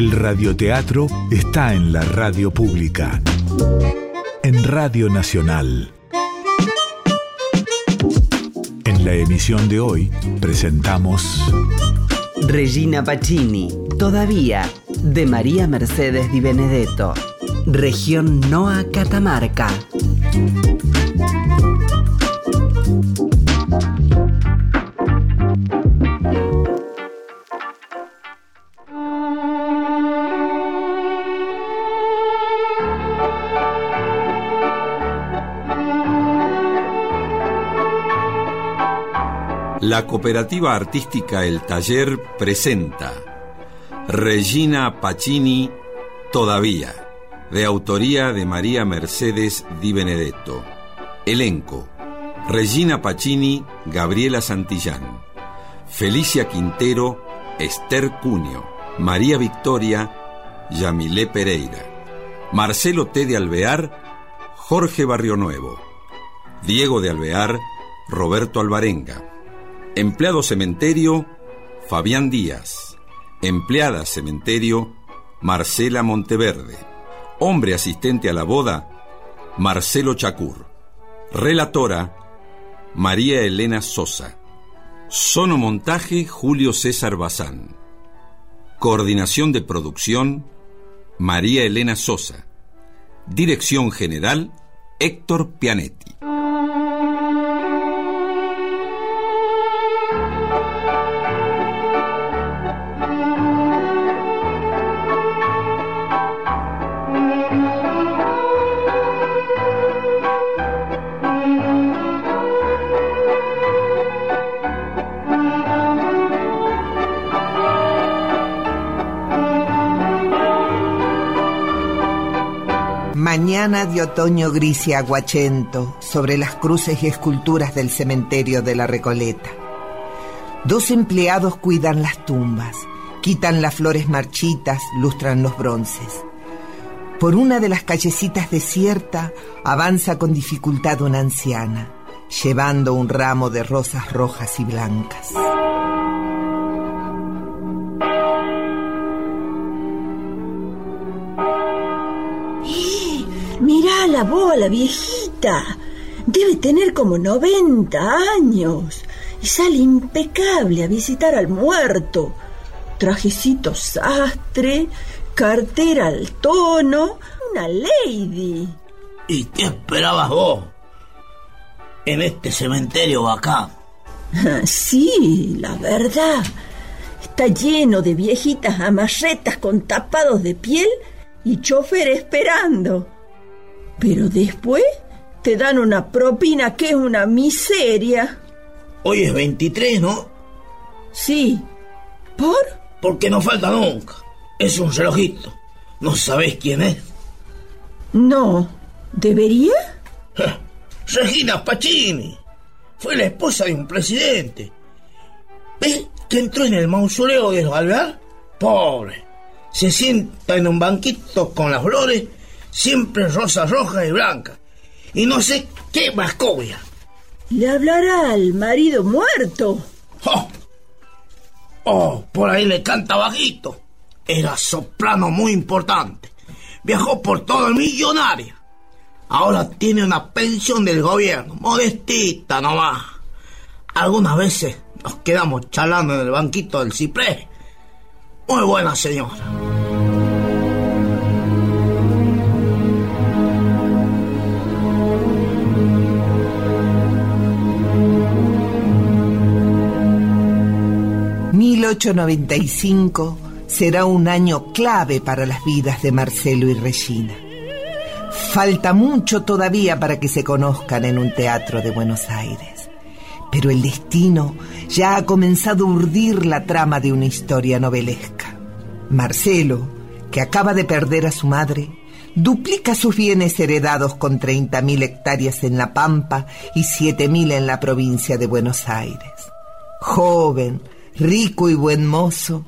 El radioteatro está en la radio pública. En Radio Nacional. En la emisión de hoy presentamos Regina Pacini, todavía, de María Mercedes Di Benedetto. Región Noa Catamarca. Cooperativa artística El Taller presenta Regina Pacini Todavía, de autoría de María Mercedes Di Benedetto. Elenco: Regina Pacini, Gabriela Santillán, Felicia Quintero, Esther Cunio, María Victoria, Yamilé Pereira, Marcelo T. de Alvear, Jorge Barrio Nuevo, Diego de Alvear, Roberto Alvarenga. Empleado cementerio, Fabián Díaz. Empleada cementerio, Marcela Monteverde. Hombre asistente a la boda, Marcelo Chacur. Relatora, María Elena Sosa. Sonomontaje, Julio César Bazán. Coordinación de producción, María Elena Sosa. Dirección general, Héctor Pianetti. Otoño gris y aguachento sobre las cruces y esculturas del cementerio de la Recoleta. Dos empleados cuidan las tumbas, quitan las flores marchitas, lustran los bronces. Por una de las callecitas desierta avanza con dificultad una anciana, llevando un ramo de rosas rojas y blancas. La bola, viejita. Debe tener como 90 años. Y sale impecable a visitar al muerto. Trajecito sastre, cartera al tono, una lady. ¿Y qué esperabas vos? En este cementerio acá. Sí, la verdad. Está lleno de viejitas amarretas con tapados de piel y chofer esperando. Pero después te dan una propina que es una miseria. Hoy es 23, ¿no? Sí. ¿Por? Porque no falta nunca. Es un relojito. ¿No sabés quién es? No. ¿Debería? Regina Pacini. Fue la esposa de un presidente. ¿Ves que entró en el mausoleo de los Alvear? Pobre. Se sienta en un banquito con las flores siempre rosa roja y blanca. Y no sé qué mascobia. ¿Le hablará al marido muerto? ¡Oh! oh, por ahí le canta bajito. Era soprano muy importante. Viajó por todo el millonario. Ahora tiene una pensión del gobierno, modestita nomás. Algunas veces nos quedamos charlando en el banquito del ciprés. Muy buena señora. ...1895 será un año clave para las vidas de Marcelo y Regina. Falta mucho todavía para que se conozcan en un teatro de Buenos Aires. Pero el destino ya ha comenzado a urdir la trama de una historia novelesca. Marcelo, que acaba de perder a su madre, duplica sus bienes heredados con 30.000 hectáreas en La Pampa y 7.000 en la provincia de Buenos Aires. Joven, rico y buen mozo,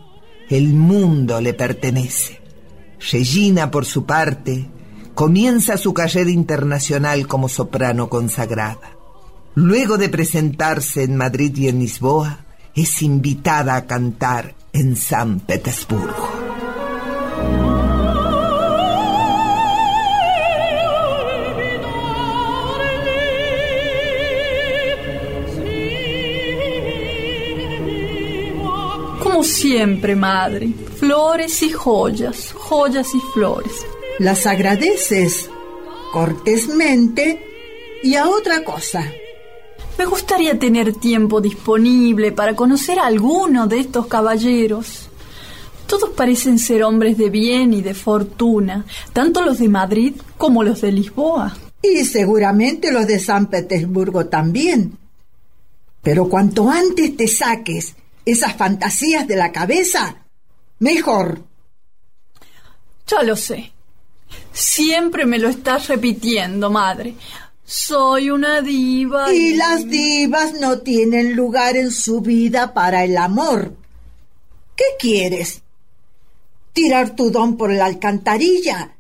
el mundo le pertenece. Regina, por su parte, comienza su carrera internacional como soprano consagrada. Luego de presentarse en Madrid y en Lisboa, es invitada a cantar en San Petersburgo. Como siempre, madre, flores y joyas, joyas y flores. Las agradeces cortésmente y a otra cosa. Me gustaría tener tiempo disponible para conocer a alguno de estos caballeros. Todos parecen ser hombres de bien y de fortuna, tanto los de Madrid como los de Lisboa. Y seguramente los de San Petersburgo también. Pero cuanto antes te saques esas fantasías de la cabeza, mejor. Ya lo sé. Siempre me lo estás repitiendo, madre. Soy una diva. Y las divas no tienen lugar en su vida para el amor. ¿Qué quieres? ¿Tirar tu don por la alcantarilla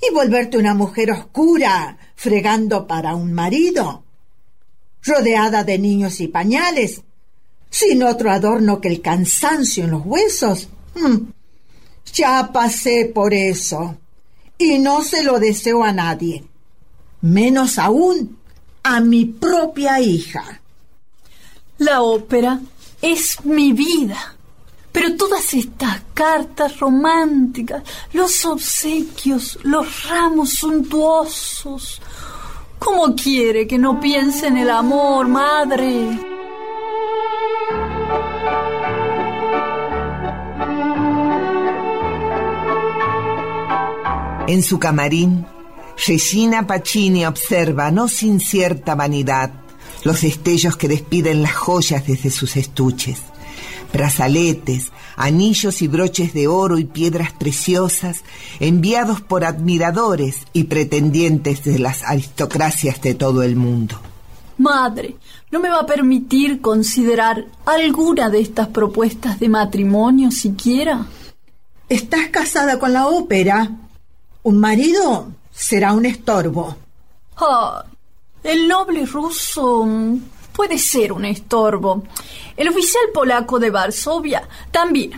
y volverte una mujer oscura, fregando para un marido? Rodeada de niños y pañales, sin otro adorno que el cansancio en los huesos. Hmm. Ya pasé por eso y no se lo deseo a nadie menos aún a mi propia hija. La ópera es mi vida. Pero todas estas cartas románticas, los obsequios, los ramos suntuosos, ¿cómo quiere que no piense en el amor, madre? En su camarín, Regina Pacini observa, no sin cierta vanidad, los destellos que despiden las joyas desde sus estuches. Brazaletes, anillos y broches de oro y piedras preciosas enviados por admiradores y pretendientes de las aristocracias de todo el mundo. Madre, ¿no me va a permitir considerar alguna de estas propuestas de matrimonio siquiera? Estás casada con la ópera. Un marido será un estorbo. Ah, el noble ruso puede ser un estorbo. El oficial polaco de Varsovia también.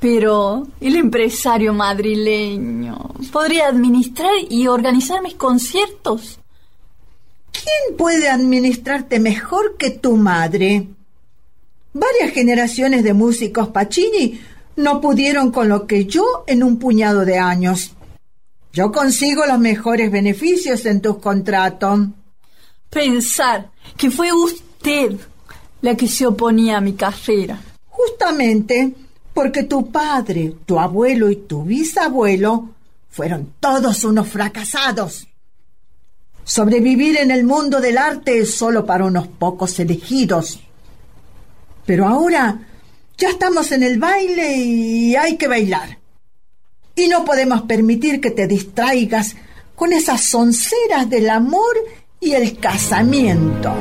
Pero el empresario madrileño podría administrar y organizar mis conciertos. ¿Quién puede administrarte mejor que tu madre? Varias generaciones de músicos Pacini no pudieron con lo que yo en un puñado de años. Yo consigo los mejores beneficios en tus contratos. Pensar que fue usted la que se oponía a mi carrera. Justamente porque tu padre, tu abuelo y tu bisabuelo fueron todos unos fracasados. Sobrevivir en el mundo del arte es solo para unos pocos elegidos. Pero ahora ya estamos en el baile y hay que bailar. Y no podemos permitir que te distraigas con esas sonceras del amor y el casamiento.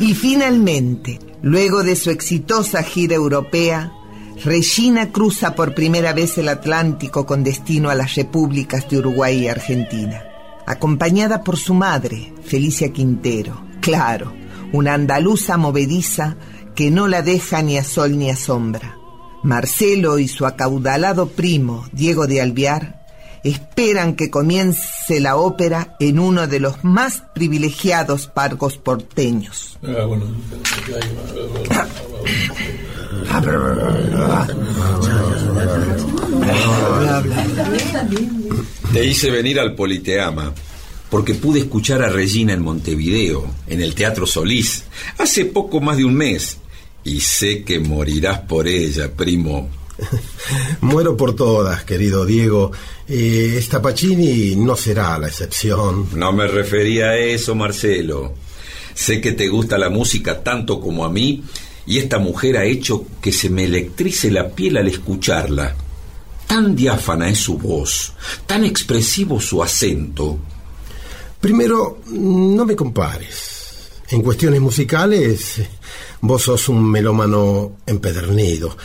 Y finalmente, luego de su exitosa gira europea, Regina cruza por primera vez el Atlántico con destino a las repúblicas de Uruguay y Argentina acompañada por su madre, Felicia Quintero. Claro, una andaluza movediza que no la deja ni a sol ni a sombra. Marcelo y su acaudalado primo, Diego de Alviar, esperan que comience la ópera en uno de los más privilegiados pargos porteños. Te hice venir al Politeama porque pude escuchar a Regina en Montevideo, en el Teatro Solís, hace poco más de un mes. Y sé que morirás por ella, primo. Muero por todas, querido Diego. Eh, esta Pacini no será la excepción. No me refería a eso, Marcelo. Sé que te gusta la música tanto como a mí y esta mujer ha hecho que se me electrice la piel al escucharla. Tan diáfana es su voz, tan expresivo su acento. Primero, no me compares. En cuestiones musicales, vos sos un melómano empedernido.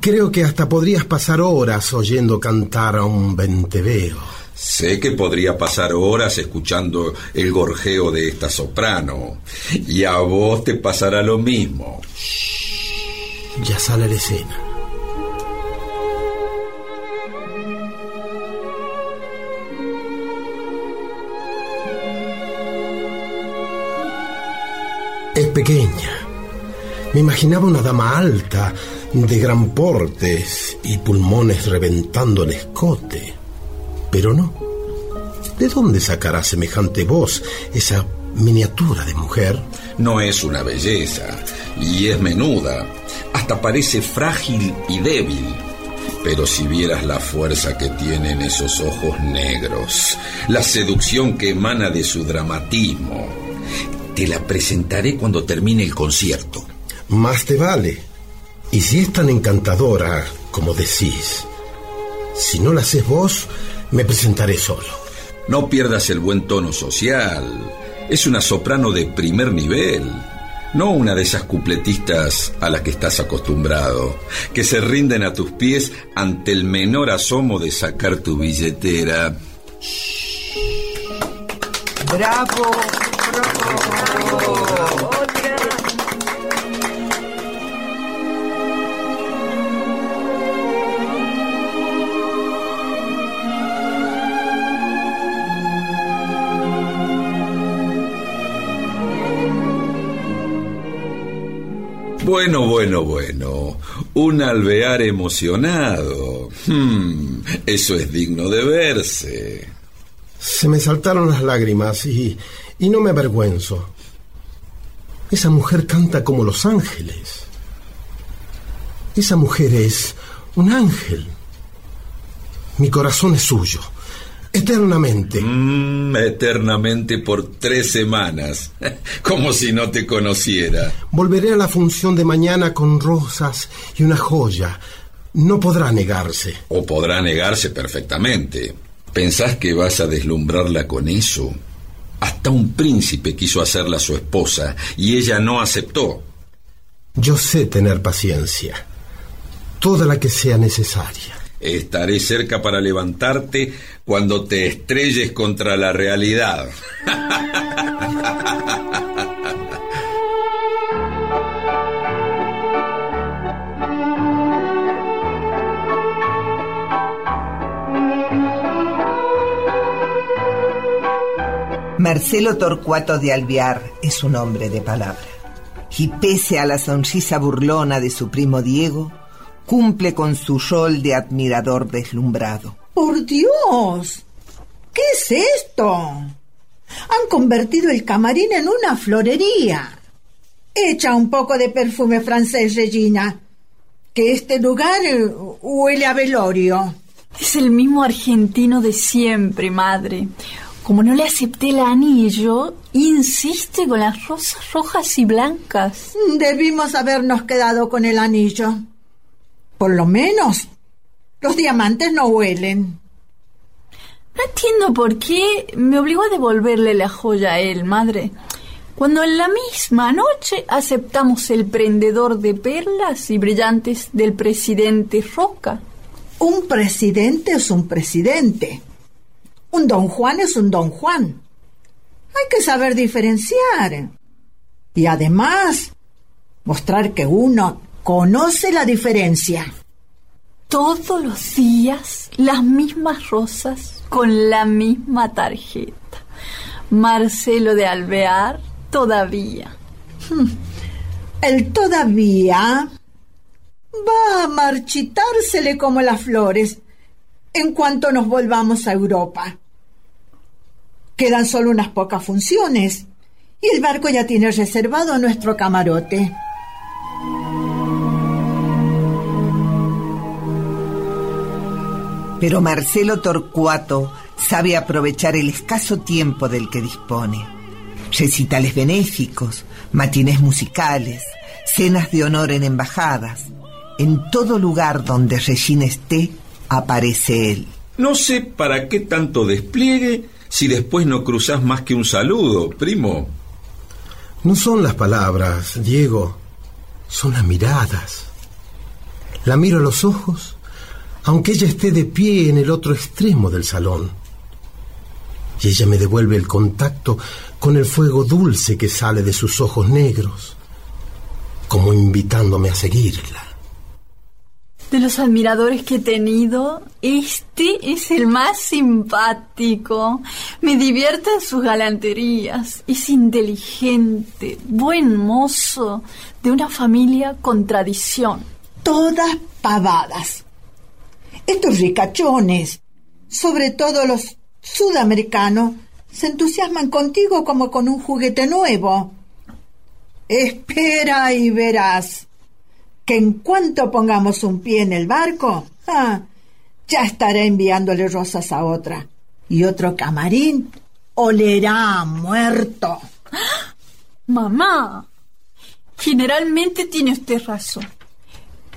Creo que hasta podrías pasar horas oyendo cantar a un venteveo. Sé que podría pasar horas escuchando el gorjeo de esta soprano. Y a vos te pasará lo mismo. Ya sale la escena. Me imaginaba una dama alta, de gran portes y pulmones reventando el escote. Pero no. ¿De dónde sacará semejante voz esa miniatura de mujer? No es una belleza y es menuda. Hasta parece frágil y débil. Pero si vieras la fuerza que tienen esos ojos negros, la seducción que emana de su dramatismo, te la presentaré cuando termine el concierto. Más te vale. Y si es tan encantadora como decís, si no la haces vos, me presentaré solo. No pierdas el buen tono social. Es una soprano de primer nivel. No una de esas cupletistas a las que estás acostumbrado, que se rinden a tus pies ante el menor asomo de sacar tu billetera. Bravo, bravo. Bueno, bueno, bueno. Un alvear emocionado. Hmm, eso es digno de verse. Se me saltaron las lágrimas y, y no me avergüenzo. Esa mujer canta como los ángeles. Esa mujer es un ángel. Mi corazón es suyo. Eternamente. Mm, eternamente por tres semanas. Como si no te conociera. Volveré a la función de mañana con rosas y una joya. No podrá negarse. O podrá negarse perfectamente. ¿Pensás que vas a deslumbrarla con eso? Hasta un príncipe quiso hacerla su esposa y ella no aceptó. Yo sé tener paciencia. Toda la que sea necesaria. Estaré cerca para levantarte cuando te estrelles contra la realidad. Marcelo Torcuato de Alvear es un hombre de palabra. Y pese a la sonrisa burlona de su primo Diego, cumple con su rol de admirador deslumbrado. ¡Por Dios! ¿Qué es esto? Han convertido el camarín en una florería. Echa un poco de perfume francés, Regina, que este lugar huele a velorio. Es el mismo argentino de siempre, madre. Como no le acepté el anillo, insiste con las rosas rojas y blancas. Debimos habernos quedado con el anillo. Por lo menos, los diamantes no huelen. No entiendo por qué me obligó a devolverle la joya a él, madre. Cuando en la misma noche aceptamos el prendedor de perlas y brillantes del presidente Roca. Un presidente es un presidente. Un don Juan es un don Juan. Hay que saber diferenciar. Y además, mostrar que uno conoce la diferencia. Todos los días las mismas rosas con la misma tarjeta. Marcelo de Alvear, todavía. Hmm. El todavía va a marchitársele como las flores en cuanto nos volvamos a Europa. Quedan solo unas pocas funciones y el barco ya tiene reservado nuestro camarote. Pero Marcelo Torcuato sabe aprovechar el escaso tiempo del que dispone. Recitales benéficos, matines musicales, cenas de honor en embajadas. En todo lugar donde Regina esté, aparece él. No sé para qué tanto despliegue si después no cruzas más que un saludo, primo. No son las palabras, Diego, son las miradas. La miro a los ojos, aunque ella esté de pie en el otro extremo del salón. Y ella me devuelve el contacto con el fuego dulce que sale de sus ojos negros, como invitándome a seguirla. De los admiradores que he tenido, este es el más simpático. Me divierte en sus galanterías. Es inteligente, buen mozo, de una familia con tradición. Todas pavadas. Estos ricachones, sobre todo los sudamericanos, se entusiasman contigo como con un juguete nuevo. Espera y verás que en cuanto pongamos un pie en el barco, ah, ya estaré enviándole rosas a otra. Y otro camarín olerá muerto. Mamá, generalmente tiene usted razón.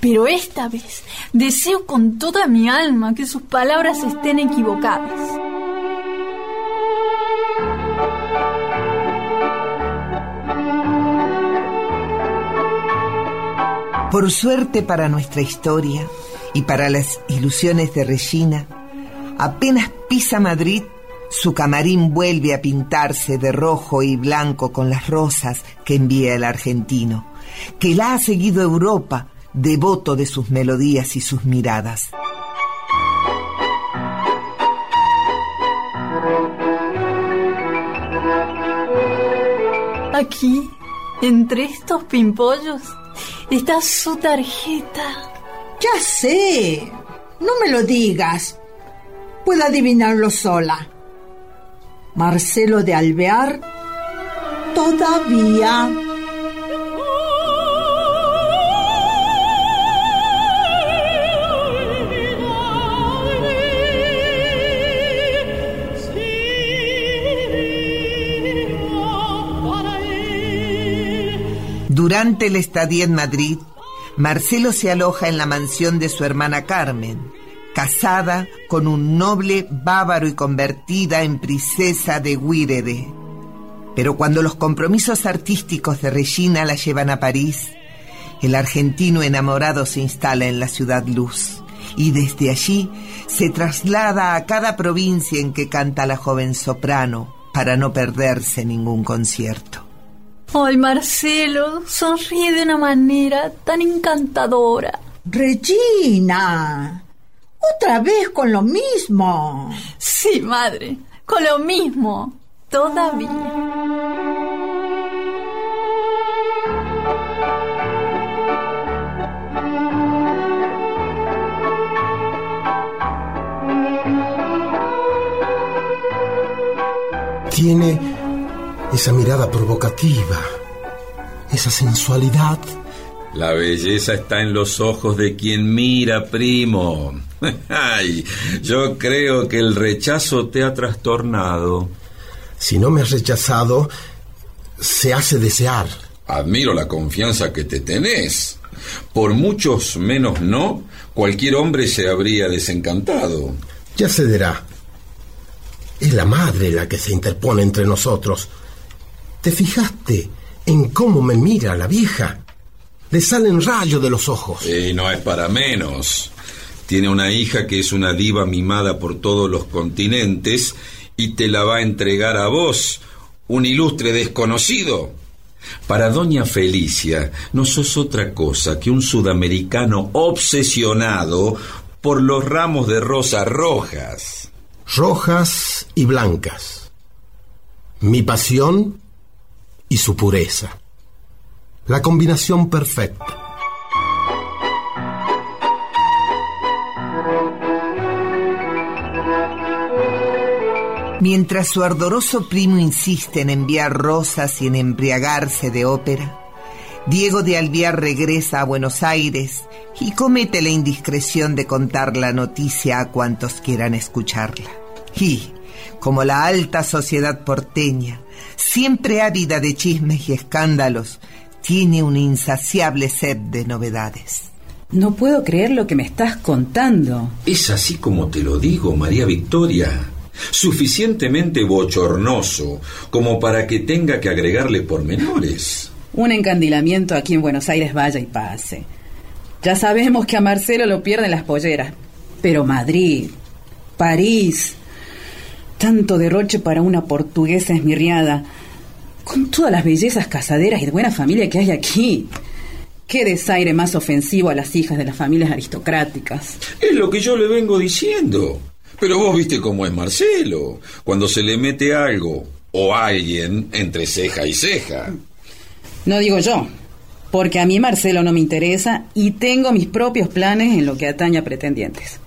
Pero esta vez deseo con toda mi alma que sus palabras estén equivocadas. Por suerte para nuestra historia y para las ilusiones de Regina, apenas pisa Madrid, su camarín vuelve a pintarse de rojo y blanco con las rosas que envía el argentino, que la ha seguido Europa, devoto de sus melodías y sus miradas. Aquí, entre estos pimpollos, está su tarjeta. Ya sé. No me lo digas. Puedo adivinarlo sola. Marcelo de Alvear todavía. Durante el estadía en Madrid, Marcelo se aloja en la mansión de su hermana Carmen, casada con un noble bávaro y convertida en princesa de Guírede. Pero cuando los compromisos artísticos de Regina la llevan a París, el argentino enamorado se instala en la ciudad luz y desde allí se traslada a cada provincia en que canta la joven soprano para no perderse ningún concierto. Ay, Marcelo, sonríe de una manera tan encantadora. Regina, otra vez con lo mismo. Sí, madre, con lo mismo, todavía. Tiene esa mirada provocativa, esa sensualidad. La belleza está en los ojos de quien mira, primo. Ay, yo creo que el rechazo te ha trastornado. Si no me has rechazado, se hace desear. Admiro la confianza que te tenés. Por muchos menos no, cualquier hombre se habría desencantado. Ya cederá. Es la madre la que se interpone entre nosotros. ¿Te fijaste en cómo me mira la vieja? Le salen rayos de los ojos. Y no es para menos. Tiene una hija que es una diva mimada por todos los continentes y te la va a entregar a vos, un ilustre desconocido. Para doña Felicia no sos otra cosa que un sudamericano obsesionado por los ramos de rosas rojas. Rojas y blancas. Mi pasión y su pureza. La combinación perfecta. Mientras su ardoroso primo insiste en enviar rosas y en embriagarse de ópera, Diego de Alviar regresa a Buenos Aires y comete la indiscreción de contar la noticia a cuantos quieran escucharla. Y, como la alta sociedad porteña, siempre ávida de chismes y escándalos, tiene un insaciable sed de novedades. No puedo creer lo que me estás contando. Es así como te lo digo, María Victoria. Suficientemente bochornoso como para que tenga que agregarle pormenores. Un encandilamiento aquí en Buenos Aires vaya y pase. Ya sabemos que a Marcelo lo pierden las polleras. Pero Madrid, París, tanto derroche para una portuguesa esmirriada, con todas las bellezas casaderas y de buena familia que hay aquí. Qué desaire más ofensivo a las hijas de las familias aristocráticas. Es lo que yo le vengo diciendo. Pero vos viste cómo es Marcelo, cuando se le mete algo o alguien entre ceja y ceja. No digo yo, porque a mí Marcelo no me interesa y tengo mis propios planes en lo que atañe a pretendientes.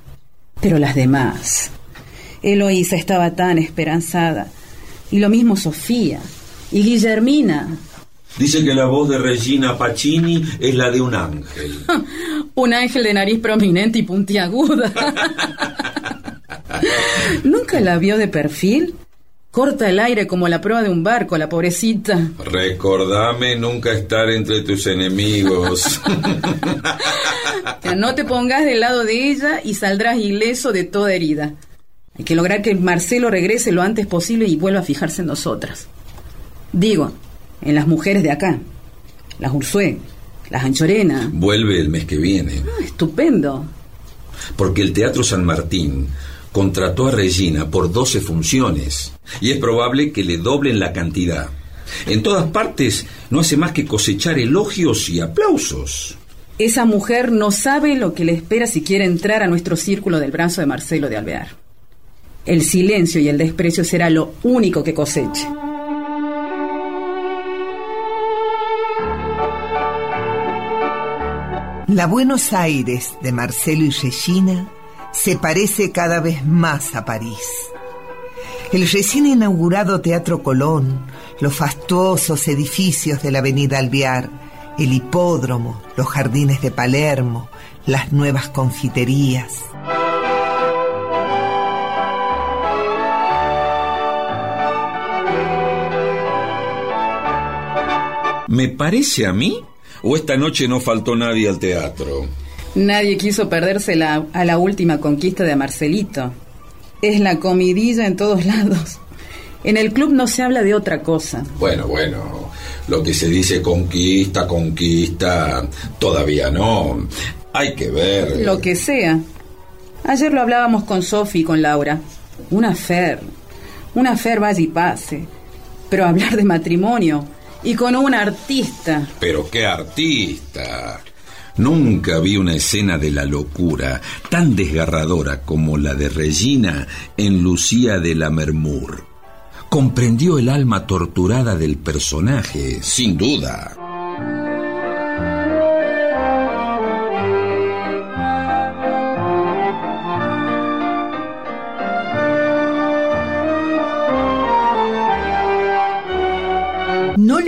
Pero las demás. Eloísa estaba tan esperanzada. Y lo mismo Sofía. Y Guillermina. Dice que la voz de Regina Pacini es la de un ángel. un ángel de nariz prominente y puntiaguda. ¿Nunca la vio de perfil? Corta el aire como la proa de un barco, la pobrecita. Recordame nunca estar entre tus enemigos. no te pongas del lado de ella y saldrás ileso de toda herida. Hay que lograr que Marcelo regrese lo antes posible y vuelva a fijarse en nosotras. Digo, en las mujeres de acá. Las Ursué, las Anchorena. Vuelve el mes que viene. Ah, estupendo. Porque el Teatro San Martín contrató a Regina por 12 funciones y es probable que le doblen la cantidad. En todas partes no hace más que cosechar elogios y aplausos. Esa mujer no sabe lo que le espera si quiere entrar a nuestro círculo del brazo de Marcelo de Alvear. El silencio y el desprecio será lo único que coseche. La Buenos Aires de Marcelo y Regina se parece cada vez más a París. El recién inaugurado Teatro Colón, los fastuosos edificios de la Avenida Alvear, el hipódromo, los jardines de Palermo, las nuevas confiterías. ¿Me parece a mí? ¿O esta noche no faltó nadie al teatro? Nadie quiso perderse a la última conquista de Marcelito. Es la comidilla en todos lados. En el club no se habla de otra cosa. Bueno, bueno, lo que se dice conquista, conquista, todavía no. Hay que ver. Lo que sea. Ayer lo hablábamos con Sofi y con Laura. Una fer. Una fer vaya y pase. Pero hablar de matrimonio. Y con un artista. Pero qué artista. Nunca vi una escena de la locura tan desgarradora como la de Regina en Lucía de la Mermur. Comprendió el alma torturada del personaje, sin duda.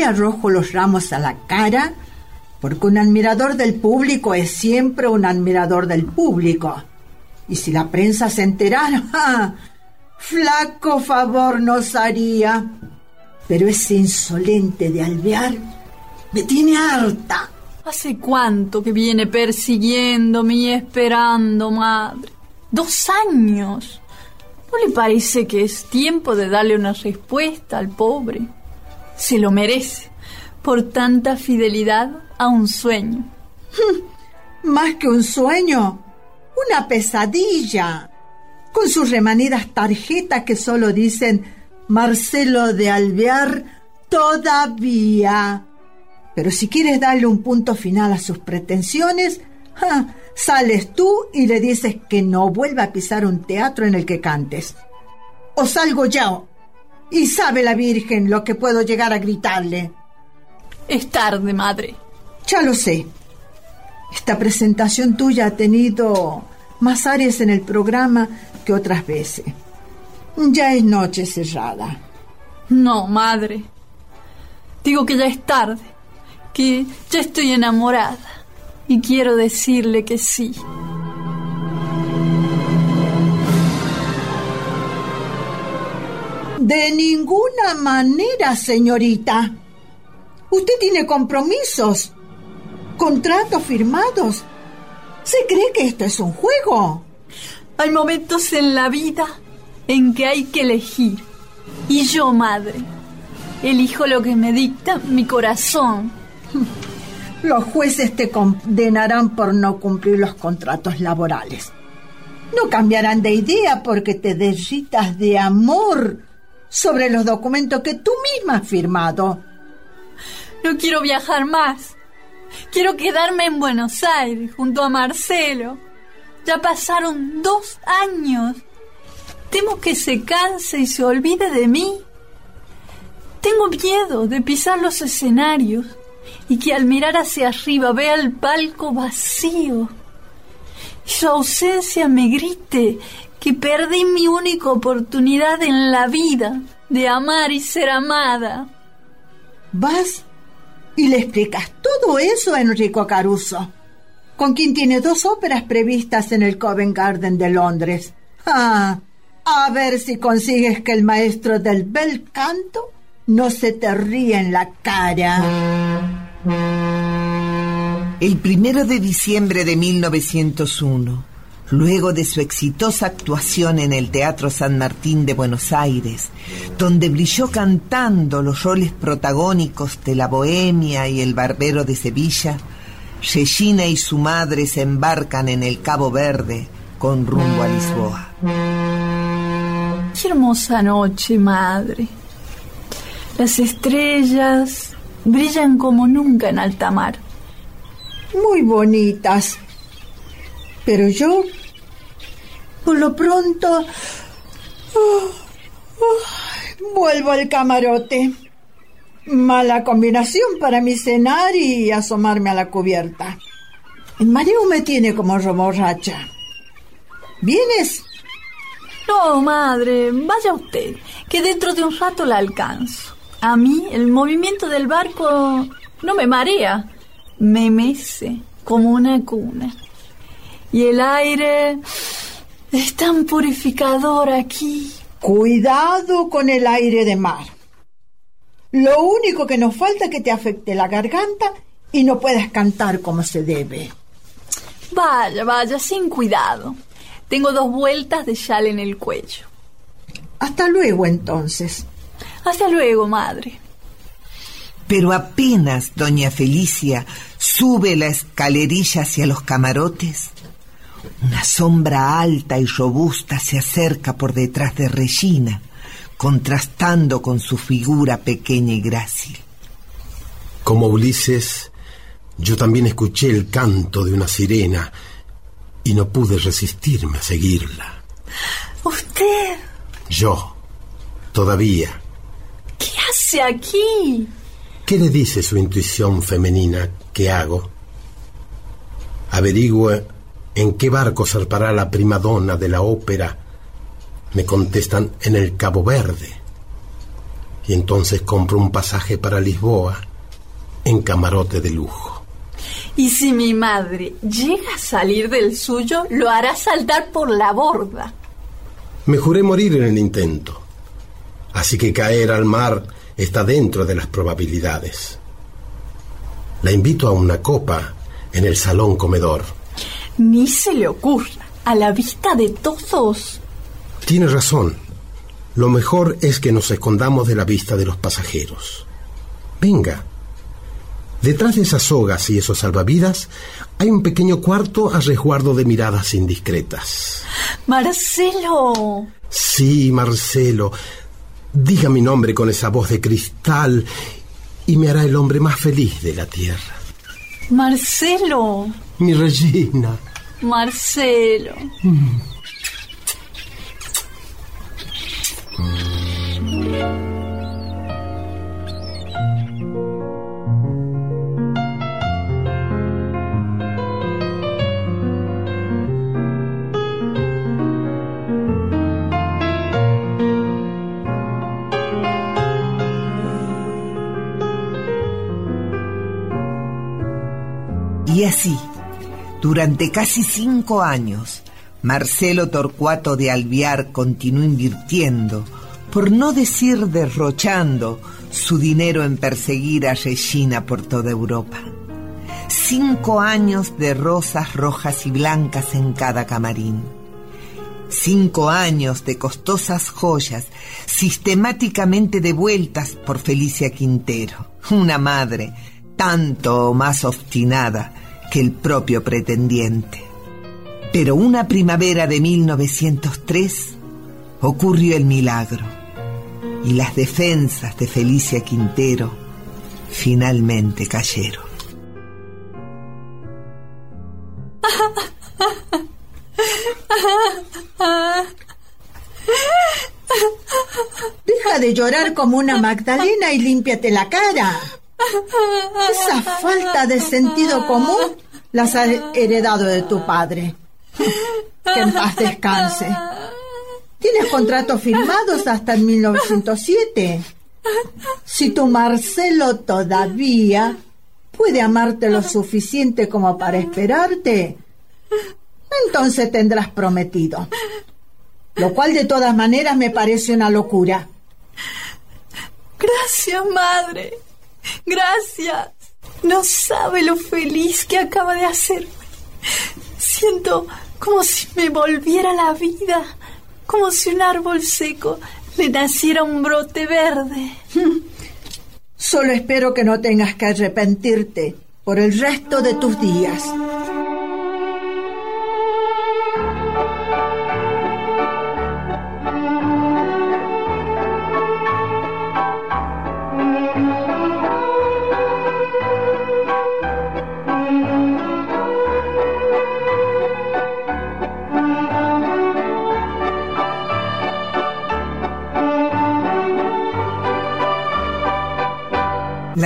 Arrojo los ramos a la cara porque un admirador del público es siempre un admirador del público. Y si la prensa se enterara, flaco favor nos haría. Pero ese insolente de alvear me tiene harta. ¿Hace cuánto que viene persiguiéndome y esperando, madre? Dos años. ¿No le parece que es tiempo de darle una respuesta al pobre? Se lo merece por tanta fidelidad a un sueño. Más que un sueño, una pesadilla, con sus remanidas tarjetas que solo dicen Marcelo de Alvear todavía. Pero si quieres darle un punto final a sus pretensiones, sales tú y le dices que no vuelva a pisar un teatro en el que cantes. O salgo yo. Y sabe la Virgen lo que puedo llegar a gritarle. Es tarde, madre. Ya lo sé. Esta presentación tuya ha tenido más áreas en el programa que otras veces. Ya es noche cerrada. No, madre. Digo que ya es tarde, que ya estoy enamorada. y quiero decirle que sí. De ninguna manera, señorita. Usted tiene compromisos, contratos firmados. ¿Se cree que esto es un juego? Hay momentos en la vida en que hay que elegir. Y yo, madre, elijo lo que me dicta mi corazón. Los jueces te condenarán por no cumplir los contratos laborales. No cambiarán de idea porque te derritas de amor sobre los documentos que tú misma has firmado. No quiero viajar más. Quiero quedarme en Buenos Aires junto a Marcelo. Ya pasaron dos años. Temo que se canse y se olvide de mí. Tengo miedo de pisar los escenarios y que al mirar hacia arriba vea el palco vacío su ausencia me grite que perdí mi única oportunidad en la vida de amar y ser amada. ¿Vas y le explicas todo eso a Enrico Caruso, con quien tiene dos óperas previstas en el Covent Garden de Londres? Ah, a ver si consigues que el maestro del bel canto no se te ríe en la cara. El primero de diciembre de 1901, luego de su exitosa actuación en el Teatro San Martín de Buenos Aires, donde brilló cantando los roles protagónicos de la Bohemia y el Barbero de Sevilla, Regina y su madre se embarcan en el Cabo Verde con rumbo a Lisboa. Qué hermosa noche, madre. Las estrellas brillan como nunca en alta mar. Muy bonitas. Pero yo, por lo pronto, oh, oh, vuelvo al camarote. Mala combinación para mi cenar y asomarme a la cubierta. El mareo me tiene como romorracha. ¿Vienes? No, madre, vaya usted, que dentro de un rato la alcanzo. A mí el movimiento del barco no me marea, me mece como una cuna. Y el aire es tan purificador aquí. Cuidado con el aire de mar. Lo único que nos falta es que te afecte la garganta y no puedas cantar como se debe. Vaya, vaya, sin cuidado. Tengo dos vueltas de chal en el cuello. Hasta luego entonces. Hasta luego, madre. Pero apenas doña Felicia sube la escalerilla hacia los camarotes, una sombra alta y robusta se acerca por detrás de Regina, contrastando con su figura pequeña y grácil. Como Ulises, yo también escuché el canto de una sirena y no pude resistirme a seguirla. ¿Usted? Yo, todavía. ¿Qué hace aquí? ¿Qué le dice su intuición femenina que hago? Averigüe en qué barco zarpará la prima donna de la ópera. Me contestan en el Cabo Verde. Y entonces compro un pasaje para Lisboa en camarote de lujo. Y si mi madre llega a salir del suyo, lo hará saltar por la borda. Me juré morir en el intento. Así que caer al mar está dentro de las probabilidades. La invito a una copa en el salón comedor. Ni se le ocurra, a la vista de todos. Tiene razón. Lo mejor es que nos escondamos de la vista de los pasajeros. Venga. Detrás de esas sogas y esos salvavidas hay un pequeño cuarto a resguardo de miradas indiscretas. Marcelo. Sí, Marcelo. Diga mi nombre con esa voz de cristal y me hará el hombre más feliz de la tierra. Marcelo. Mi Regina. Marcelo. Y así, Durante casi cinco años, Marcelo Torcuato de Alviar continuó invirtiendo, por no decir derrochando, su dinero en perseguir a Regina por toda Europa. Cinco años de rosas rojas y blancas en cada camarín. Cinco años de costosas joyas sistemáticamente devueltas por Felicia Quintero, una madre tanto más obstinada que el propio pretendiente. Pero una primavera de 1903 ocurrió el milagro y las defensas de Felicia Quintero finalmente cayeron. Deja de llorar como una Magdalena y límpiate la cara. Esa falta de sentido común las has heredado de tu padre. Que en paz descanse. Tienes contratos firmados hasta el 1907. Si tu Marcelo todavía puede amarte lo suficiente como para esperarte, entonces tendrás prometido. Lo cual de todas maneras me parece una locura. Gracias, madre. Gracias. No sabe lo feliz que acaba de hacerme. Siento como si me volviera la vida, como si un árbol seco le naciera un brote verde. Solo espero que no tengas que arrepentirte por el resto de tus días.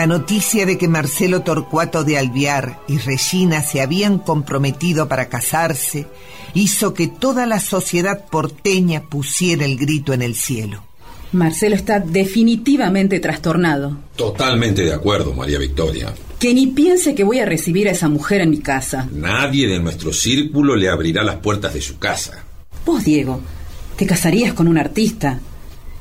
La noticia de que Marcelo Torcuato de Alviar y Regina se habían comprometido para casarse hizo que toda la sociedad porteña pusiera el grito en el cielo. Marcelo está definitivamente trastornado. Totalmente de acuerdo, María Victoria. Que ni piense que voy a recibir a esa mujer en mi casa. Nadie de nuestro círculo le abrirá las puertas de su casa. Vos, Diego, te casarías con un artista.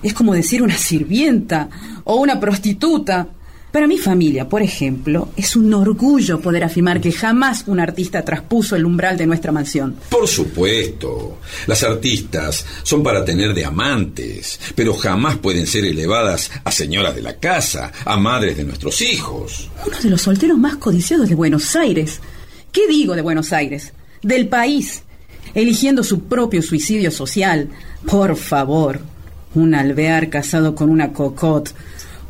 Es como decir una sirvienta o una prostituta. Para mi familia, por ejemplo, es un orgullo poder afirmar que jamás un artista traspuso el umbral de nuestra mansión. Por supuesto, las artistas son para tener de amantes, pero jamás pueden ser elevadas a señoras de la casa, a madres de nuestros hijos. Uno de los solteros más codiciados de Buenos Aires. ¿Qué digo de Buenos Aires? Del país. Eligiendo su propio suicidio social. Por favor. Un alvear casado con una cocotte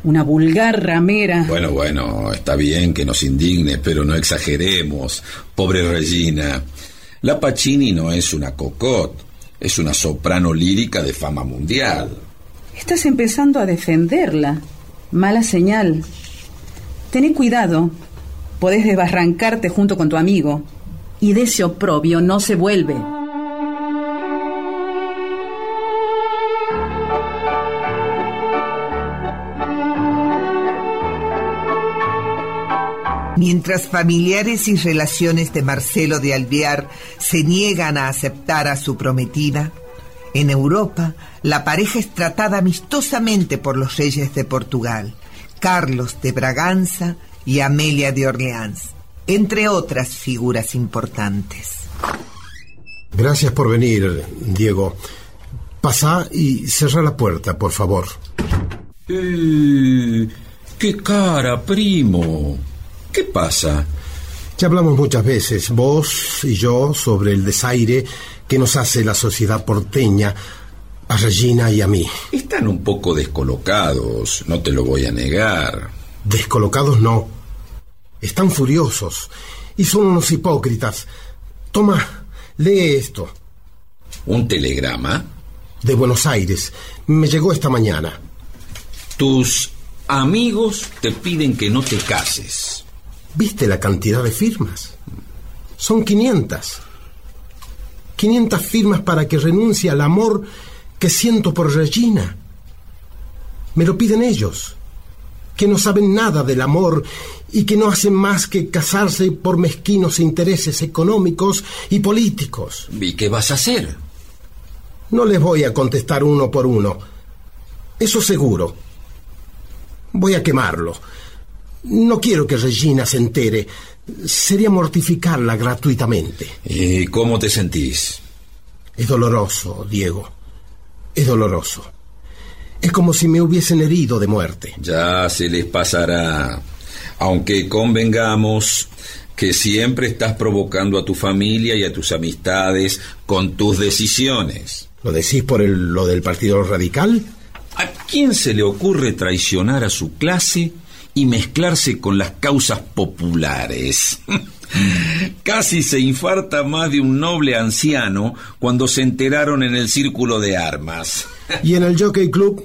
una vulgar ramera. Bueno, bueno, está bien que nos indigne, pero no exageremos. Pobre Regina. La Pacini no es una cocotte, es una soprano lírica de fama mundial. Estás empezando a defenderla. Mala señal. Tené cuidado. Podés desbarrancarte junto con tu amigo. Y de ese oprobio no se vuelve. Mientras familiares y relaciones de Marcelo de Alvear se niegan a aceptar a su prometida, en Europa la pareja es tratada amistosamente por los reyes de Portugal, Carlos de Braganza y Amelia de Orleans, entre otras figuras importantes. Gracias por venir, Diego. Pasa y cerra la puerta, por favor. Eh, ¡Qué cara, primo! ¿Qué pasa? Ya hablamos muchas veces, vos y yo, sobre el desaire que nos hace la sociedad porteña a Regina y a mí. Están un poco descolocados, no te lo voy a negar. Descolocados no. Están furiosos y son unos hipócritas. Toma, lee esto. ¿Un telegrama? De Buenos Aires. Me llegó esta mañana. Tus amigos te piden que no te cases. ¿Viste la cantidad de firmas? Son 500. 500 firmas para que renuncie al amor que siento por Regina. Me lo piden ellos. que no saben nada del amor y que no hacen más que casarse por mezquinos intereses económicos y políticos. ¿Y qué vas a hacer? No les voy a contestar uno por uno. Eso seguro. Voy a quemarlo. No quiero que Regina se entere. Sería mortificarla gratuitamente. ¿Y cómo te sentís? Es doloroso, Diego. Es doloroso. Es como si me hubiesen herido de muerte. Ya se les pasará. Aunque convengamos que siempre estás provocando a tu familia y a tus amistades con tus decisiones. ¿Lo decís por el- lo del Partido Radical? ¿A quién se le ocurre traicionar a su clase y mezclarse con las causas populares? Casi se infarta más de un noble anciano cuando se enteraron en el círculo de armas. Y en el Jockey Club,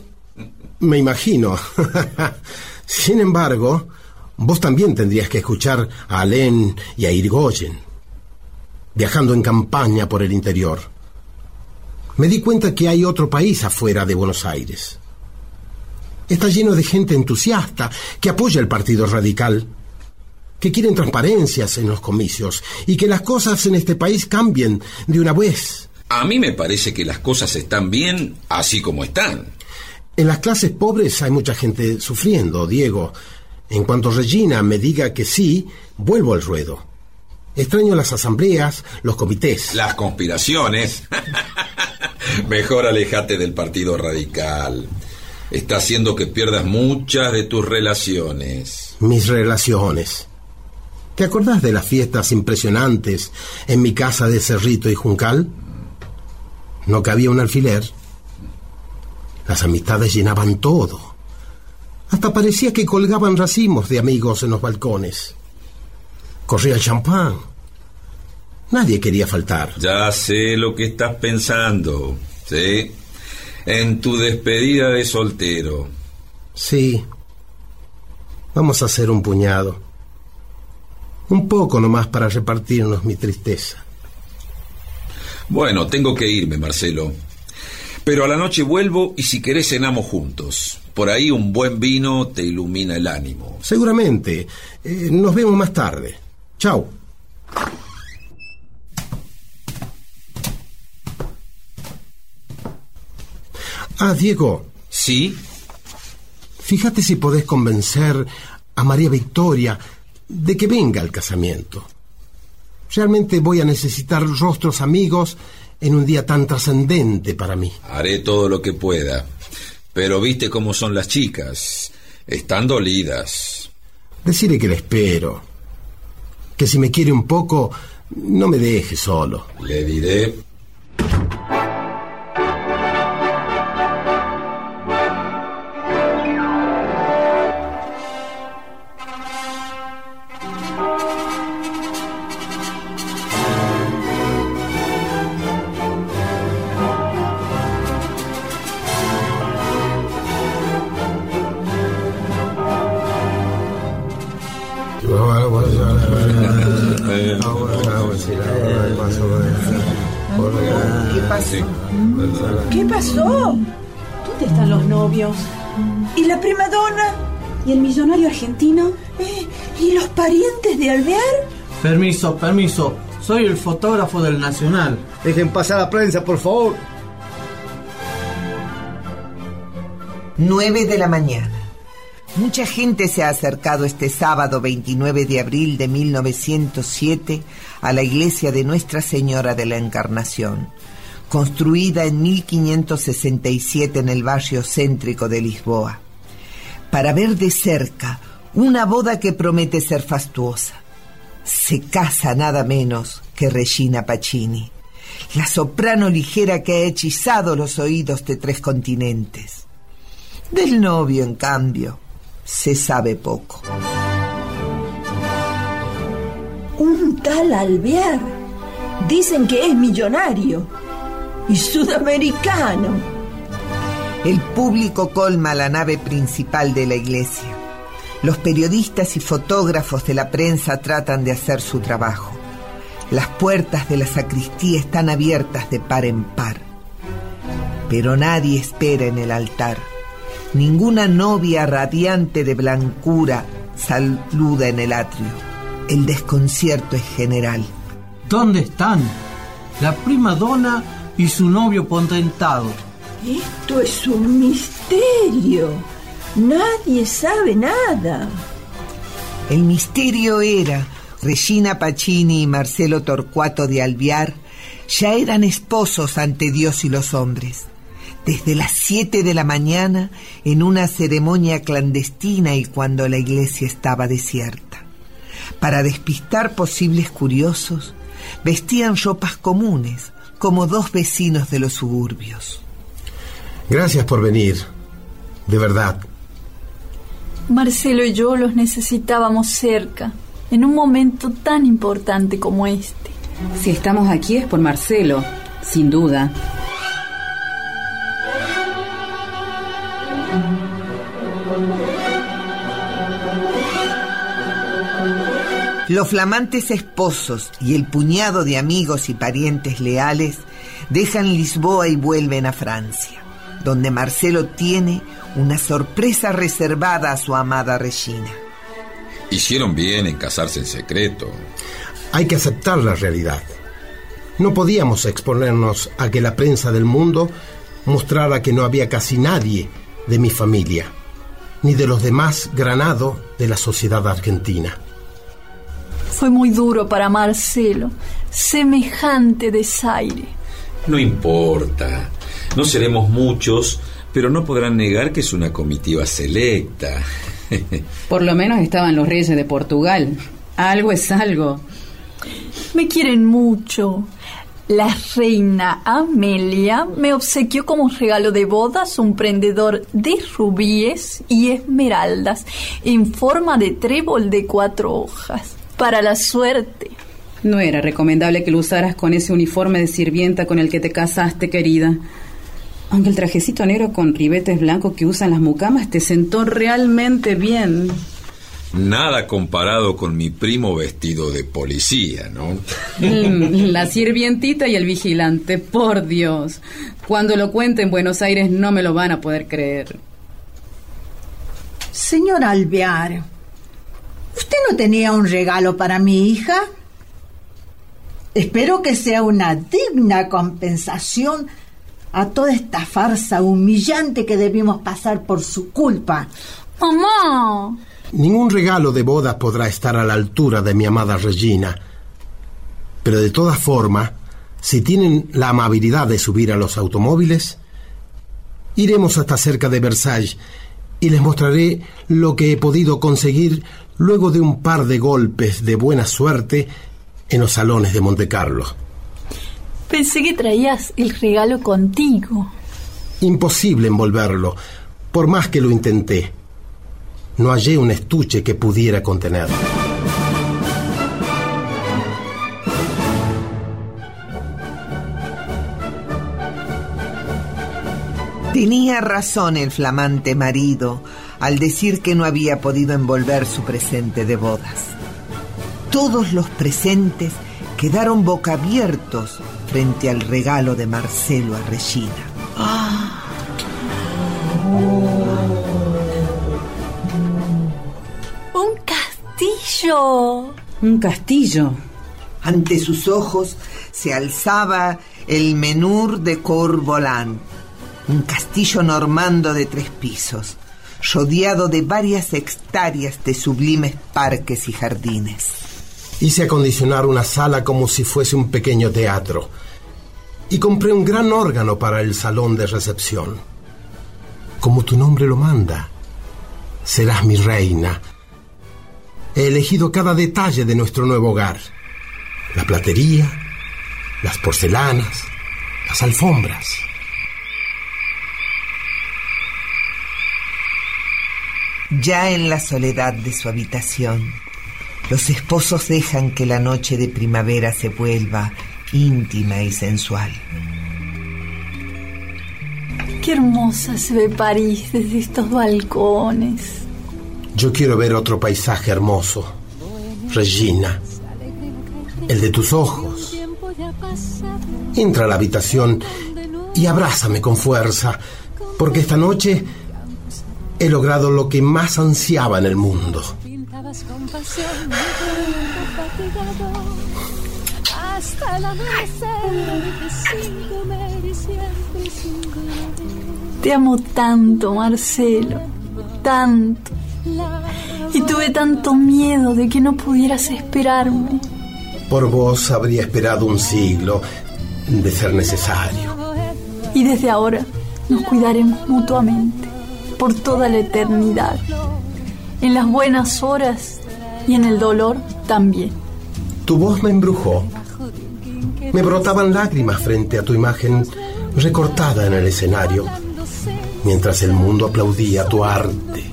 me imagino. Sin embargo, vos también tendrías que escuchar a Alén y a Irigoyen, viajando en campaña por el interior. Me di cuenta que hay otro país afuera de Buenos Aires. Está lleno de gente entusiasta que apoya el Partido Radical, que quieren transparencias en los comicios y que las cosas en este país cambien de una vez. A mí me parece que las cosas están bien así como están. En las clases pobres hay mucha gente sufriendo, Diego. En cuanto Regina me diga que sí, vuelvo al ruedo. Extraño las asambleas, los comités. Las conspiraciones. Mejor alejate del Partido Radical. Está haciendo que pierdas muchas de tus relaciones. Mis relaciones. ¿Te acordás de las fiestas impresionantes en mi casa de Cerrito y Juncal? No cabía un alfiler. Las amistades llenaban todo. Hasta parecía que colgaban racimos de amigos en los balcones. Corría el champán. Nadie quería faltar. Ya sé lo que estás pensando, ¿sí? En tu despedida de soltero. Sí. Vamos a hacer un puñado. Un poco nomás para repartirnos mi tristeza. Bueno, tengo que irme, Marcelo. Pero a la noche vuelvo y si querés cenamos juntos. Por ahí un buen vino te ilumina el ánimo. Seguramente. Eh, nos vemos más tarde. Chao. Ah, Diego, ¿Sí? fíjate si podés convencer a María Victoria de que venga al casamiento. Realmente voy a necesitar rostros amigos en un día tan trascendente para mí. Haré todo lo que pueda. Pero viste cómo son las chicas. Están dolidas. Decirle que le espero. Que si me quiere un poco, no me deje solo. Le diré. ¿Qué pasó? ¿Qué pasó? ¿Dónde están los novios? ¿Y la prima donna? ¿Y el millonario argentino? Eh, ¿Y los parientes de Alvear? Permiso, permiso. Soy el fotógrafo del Nacional. Dejen pasar a la prensa, por favor. 9 de la mañana. Mucha gente se ha acercado este sábado 29 de abril de 1907 a la iglesia de Nuestra Señora de la Encarnación, construida en 1567 en el barrio céntrico de Lisboa, para ver de cerca una boda que promete ser fastuosa. Se casa nada menos que Regina Pacini, la soprano ligera que ha hechizado los oídos de tres continentes. Del novio, en cambio, se sabe poco. Un tal Alvear. Dicen que es millonario. Y sudamericano. El público colma la nave principal de la iglesia. Los periodistas y fotógrafos de la prensa tratan de hacer su trabajo. Las puertas de la sacristía están abiertas de par en par. Pero nadie espera en el altar. Ninguna novia radiante de blancura saluda en el atrio. El desconcierto es general. ¿Dónde están? La prima donna y su novio potentado. Esto es un misterio. Nadie sabe nada. El misterio era Regina Pacini y Marcelo Torcuato de Alviar ya eran esposos ante Dios y los hombres. Desde las siete de la mañana, en una ceremonia clandestina y cuando la iglesia estaba desierta. Para despistar posibles curiosos, vestían ropas comunes, como dos vecinos de los suburbios. Gracias por venir, de verdad. Marcelo y yo los necesitábamos cerca, en un momento tan importante como este. Si estamos aquí es por Marcelo, sin duda. Los flamantes esposos y el puñado de amigos y parientes leales dejan Lisboa y vuelven a Francia, donde Marcelo tiene una sorpresa reservada a su amada Regina. Hicieron bien en casarse en secreto. Hay que aceptar la realidad. No podíamos exponernos a que la prensa del mundo mostrara que no había casi nadie de mi familia, ni de los demás granados de la sociedad argentina. Fue muy duro para Marcelo, semejante desaire. No importa, no seremos muchos, pero no podrán negar que es una comitiva selecta. Por lo menos estaban los reyes de Portugal. Algo es algo. Me quieren mucho. La reina Amelia me obsequió como regalo de bodas un prendedor de rubíes y esmeraldas en forma de trébol de cuatro hojas. Para la suerte. No era recomendable que lo usaras con ese uniforme de sirvienta con el que te casaste, querida. Aunque el trajecito negro con ribetes blancos que usan las mucamas te sentó realmente bien. Nada comparado con mi primo vestido de policía, ¿no? Mm, la sirvientita y el vigilante, por Dios. Cuando lo cuente en Buenos Aires no me lo van a poder creer. Señor Alvear, ¿usted no tenía un regalo para mi hija? Espero que sea una digna compensación a toda esta farsa humillante que debimos pasar por su culpa. Mamá. Ningún regalo de boda podrá estar a la altura de mi amada Regina. Pero de todas formas, si tienen la amabilidad de subir a los automóviles, iremos hasta cerca de Versalles y les mostraré lo que he podido conseguir luego de un par de golpes de buena suerte en los salones de Monte Carlo. Pensé que traías el regalo contigo. Imposible envolverlo, por más que lo intenté. No hallé un estuche que pudiera contenerlo. Tenía razón el flamante marido al decir que no había podido envolver su presente de bodas. Todos los presentes quedaron boca abiertos frente al regalo de Marcelo a Regina. Un castillo. Un castillo. Ante sus ojos se alzaba el menur de Corvolán, un castillo normando de tres pisos, rodeado de varias hectáreas de sublimes parques y jardines. Hice acondicionar una sala como si fuese un pequeño teatro y compré un gran órgano para el salón de recepción. Como tu nombre lo manda, serás mi reina. He elegido cada detalle de nuestro nuevo hogar. La platería, las porcelanas, las alfombras. Ya en la soledad de su habitación, los esposos dejan que la noche de primavera se vuelva íntima y sensual. Qué hermosa se ve París desde estos balcones. Yo quiero ver otro paisaje hermoso, Regina, el de tus ojos. Entra a la habitación y abrázame con fuerza, porque esta noche He logrado lo que más ansiaba en el mundo. Te amo tanto, Marcelo, tanto. Y tuve tanto miedo de que no pudieras esperarme. Por vos habría esperado un siglo, de ser necesario. Y desde ahora nos cuidaremos mutuamente, por toda la eternidad, en las buenas horas y en el dolor también. Tu voz me embrujó. Me brotaban lágrimas frente a tu imagen recortada en el escenario, mientras el mundo aplaudía tu arte.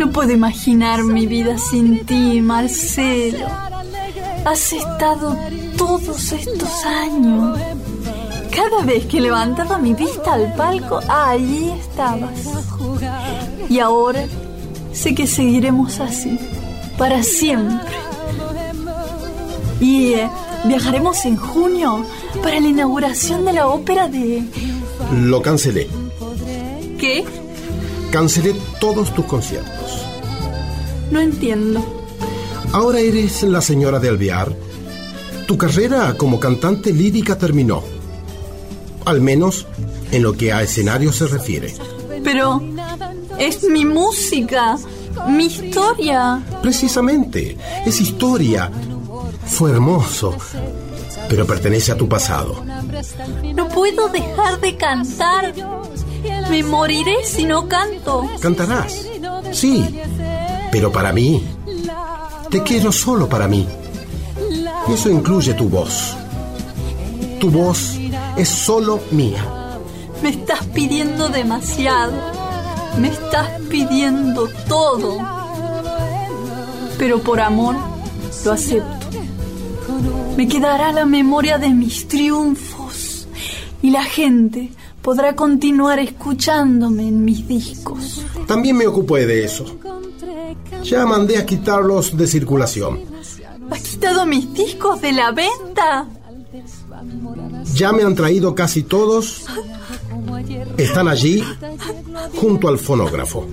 No puedo imaginar mi vida sin ti, Marcelo. Has estado todos estos años. Cada vez que levantaba mi vista al palco, allí estabas. Y ahora sé que seguiremos así, para siempre. Y eh, viajaremos en junio para la inauguración de la ópera de... Lo cancelé. ¿Qué? Cancelé todos tus conciertos. No entiendo. Ahora eres la señora de Alvear. Tu carrera como cantante lírica terminó. Al menos en lo que a escenario se refiere. Pero es mi música, mi historia. Precisamente, es historia. Fue hermoso, pero pertenece a tu pasado. No puedo dejar de cantar. Me moriré si no canto. Cantarás, sí, pero para mí. Te quiero solo para mí. Eso incluye tu voz. Tu voz es solo mía. Me estás pidiendo demasiado. Me estás pidiendo todo. Pero por amor lo acepto. Me quedará la memoria de mis triunfos y la gente podrá continuar escuchándome en mis discos. También me ocupé de eso. Ya mandé a quitarlos de circulación. ¿Has quitado mis discos de la venta? Ya me han traído casi todos. Están allí, junto al fonógrafo.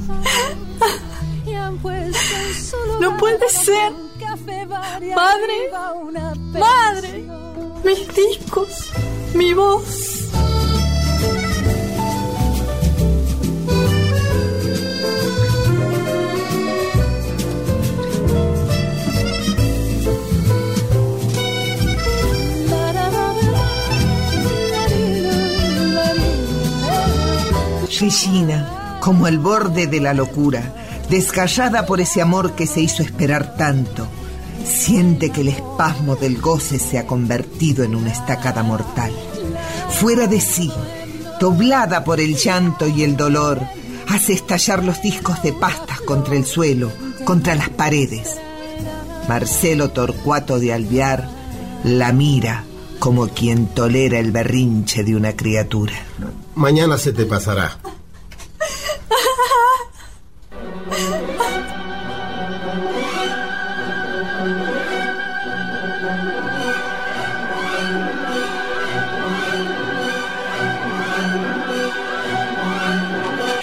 No puede ser. Madre, madre, mis discos, mi voz. Regina, como al borde de la locura, descallada por ese amor que se hizo esperar tanto, siente que el espasmo del goce se ha convertido en una estacada mortal. Fuera de sí, doblada por el llanto y el dolor, hace estallar los discos de pastas contra el suelo, contra las paredes. Marcelo Torcuato de Alvear la mira como quien tolera el berrinche de una criatura. Mañana se te pasará.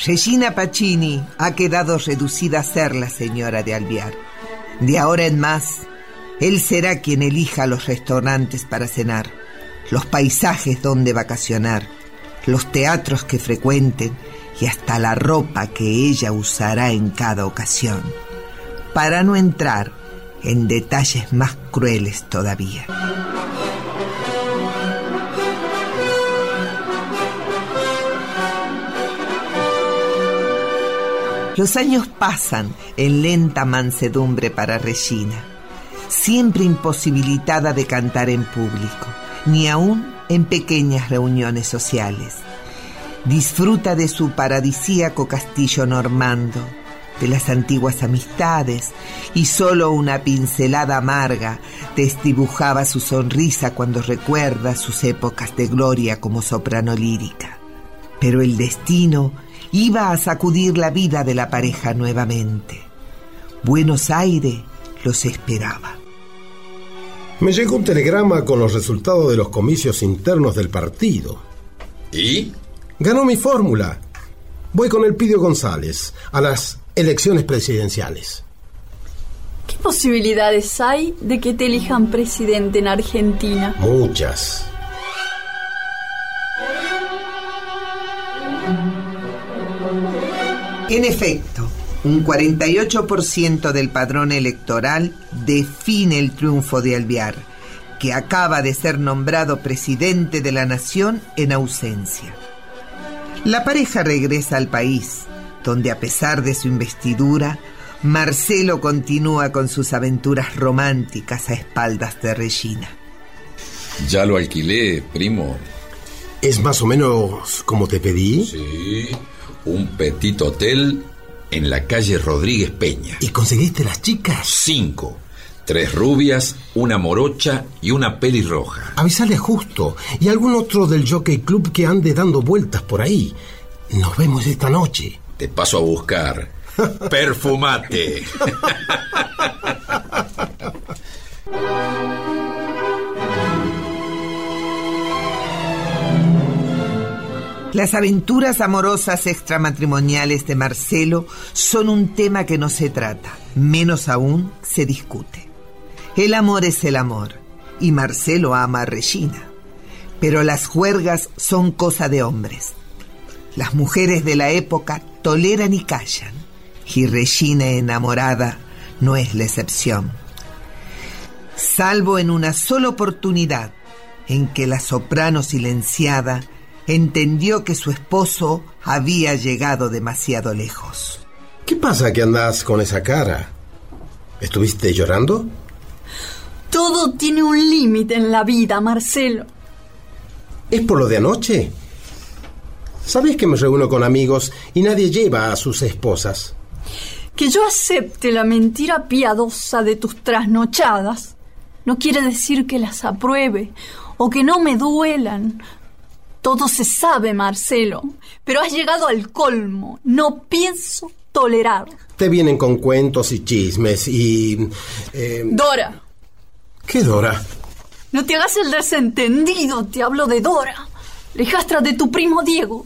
Regina Pacini ha quedado reducida a ser la señora de Alvear. De ahora en más, él será quien elija los restaurantes para cenar, los paisajes donde vacacionar, los teatros que frecuenten y hasta la ropa que ella usará en cada ocasión, para no entrar en detalles más crueles todavía. Los años pasan en lenta mansedumbre para Regina, siempre imposibilitada de cantar en público, ni aún en pequeñas reuniones sociales. Disfruta de su paradisíaco castillo normando, de las antiguas amistades, y solo una pincelada amarga desdibujaba su sonrisa cuando recuerda sus épocas de gloria como soprano lírica. Pero el destino iba a sacudir la vida de la pareja nuevamente. Buenos Aires los esperaba. Me llegó un telegrama con los resultados de los comicios internos del partido. ¿Y? Ganó mi fórmula. Voy con el Pidio González a las elecciones presidenciales. ¿Qué posibilidades hay de que te elijan presidente en Argentina? Muchas. En efecto, un 48% del padrón electoral define el triunfo de Alvear, que acaba de ser nombrado presidente de la nación en ausencia. La pareja regresa al país, donde a pesar de su investidura, Marcelo continúa con sus aventuras románticas a espaldas de Regina. Ya lo alquilé, primo. ¿Es más o menos como te pedí? Sí, un petit hotel en la calle Rodríguez Peña. ¿Y conseguiste las chicas? Cinco. Tres rubias, una morocha y una pelirroja. Avisale a Justo y algún otro del Jockey Club que ande dando vueltas por ahí. Nos vemos esta noche. Te paso a buscar. Perfumate. Las aventuras amorosas extramatrimoniales de Marcelo son un tema que no se trata, menos aún se discute. El amor es el amor, y Marcelo ama a Regina. Pero las juergas son cosa de hombres. Las mujeres de la época toleran y callan, y Regina enamorada no es la excepción. Salvo en una sola oportunidad en que la soprano silenciada entendió que su esposo había llegado demasiado lejos. ¿Qué pasa que andas con esa cara? ¿Estuviste llorando? Todo tiene un límite en la vida, Marcelo. ¿Es por lo de anoche? Sabes que me reúno con amigos y nadie lleva a sus esposas. Que yo acepte la mentira piadosa de tus trasnochadas no quiere decir que las apruebe o que no me duelan. Todo se sabe, Marcelo, pero has llegado al colmo. No pienso tolerar. Te vienen con cuentos y chismes y... eh, Dora, ¿Qué Dora? no te hagas el desentendido, te hablo de Dora, la hijastra de tu primo Diego.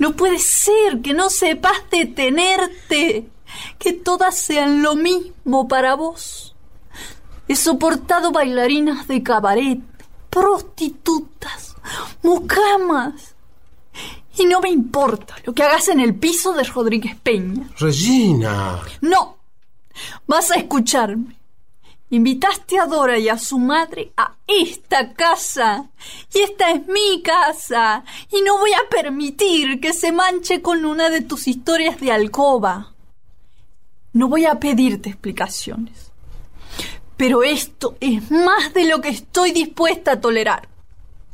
No puede ser que no sepas detenerte, que todas sean lo mismo para vos. He soportado bailarinas de cabaret, prostitutas, mucamas. Y no me importa lo que hagas en el piso de Rodríguez Peña. Regina. No, vas a escucharme. Invitaste a Dora y a su madre a esta casa. Y esta es mi casa. Y no voy a permitir que se manche con una de tus historias de alcoba. No voy a pedirte explicaciones. Pero esto es más de lo que estoy dispuesta a tolerar.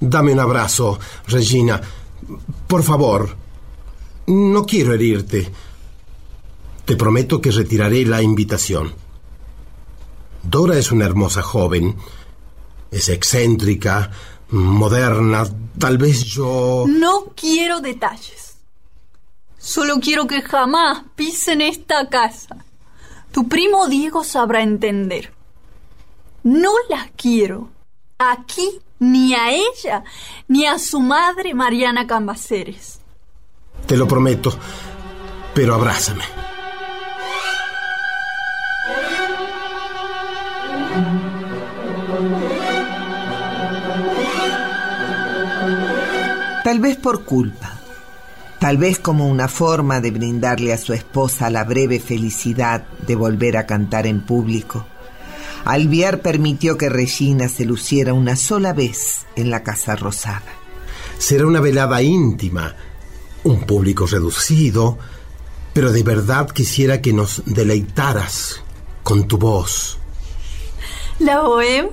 Dame un abrazo, Regina. Por favor. No quiero herirte. Te prometo que retiraré la invitación. Dora es una hermosa joven. Es excéntrica, moderna. Tal vez yo... No quiero detalles. Solo quiero que jamás pisen esta casa. Tu primo Diego sabrá entender. No las quiero. Aquí ni a ella ni a su madre Mariana Cambaceres. Te lo prometo. Pero abrázame. Tal vez por culpa, tal vez como una forma de brindarle a su esposa la breve felicidad de volver a cantar en público. Alviar permitió que Regina se luciera una sola vez en la Casa Rosada. Será una velada íntima, un público reducido, pero de verdad quisiera que nos deleitaras con tu voz. ¿La bohème?